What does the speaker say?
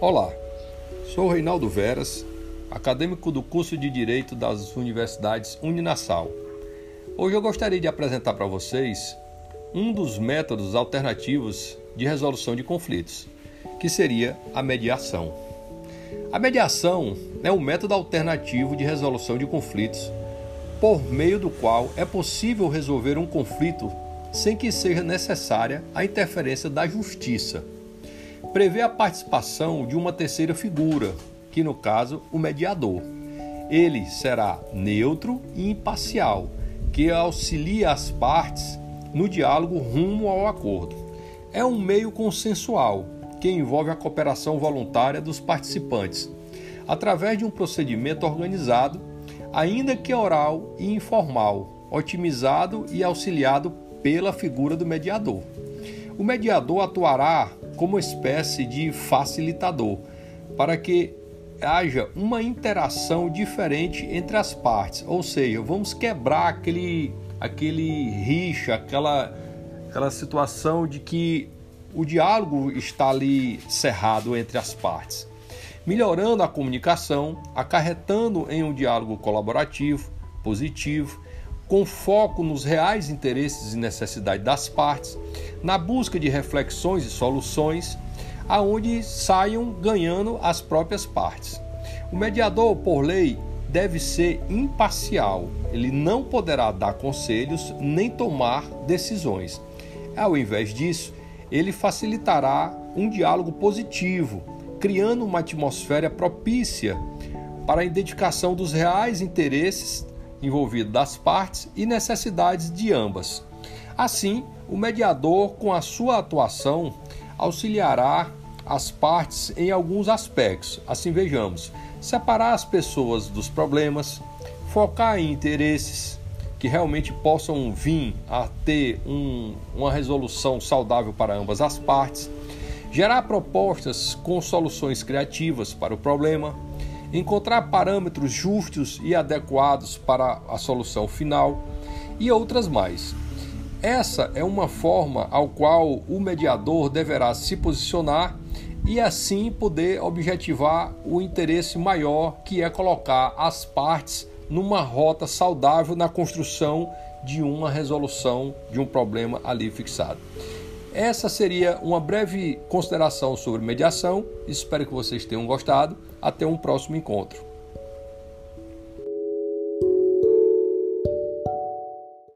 Olá, sou Reinaldo Veras, acadêmico do curso de Direito das Universidades Uninasal. Hoje eu gostaria de apresentar para vocês um dos métodos alternativos de resolução de conflitos, que seria a mediação. A mediação é um método alternativo de resolução de conflitos por meio do qual é possível resolver um conflito sem que seja necessária a interferência da justiça prevê a participação de uma terceira figura, que no caso o mediador. Ele será neutro e imparcial, que auxilia as partes no diálogo rumo ao acordo. É um meio consensual que envolve a cooperação voluntária dos participantes, através de um procedimento organizado, ainda que oral e informal, otimizado e auxiliado pela figura do mediador. O mediador atuará como espécie de facilitador, para que haja uma interação diferente entre as partes, ou seja, vamos quebrar aquele, aquele rixa, aquela, aquela situação de que o diálogo está ali cerrado entre as partes, melhorando a comunicação, acarretando em um diálogo colaborativo, positivo com foco nos reais interesses e necessidades das partes, na busca de reflexões e soluções, aonde saiam ganhando as próprias partes. O mediador, por lei, deve ser imparcial. Ele não poderá dar conselhos nem tomar decisões. Ao invés disso, ele facilitará um diálogo positivo, criando uma atmosfera propícia para a identificação dos reais interesses envolvido das partes e necessidades de ambas. Assim, o mediador, com a sua atuação, auxiliará as partes em alguns aspectos. Assim, vejamos: separar as pessoas dos problemas, focar em interesses que realmente possam vir a ter um, uma resolução saudável para ambas as partes, gerar propostas com soluções criativas para o problema encontrar parâmetros justos e adequados para a solução final e outras mais. Essa é uma forma ao qual o mediador deverá se posicionar e assim poder objetivar o interesse maior que é colocar as partes numa rota saudável na construção de uma resolução de um problema ali fixado. Essa seria uma breve consideração sobre mediação. Espero que vocês tenham gostado. Até um próximo encontro.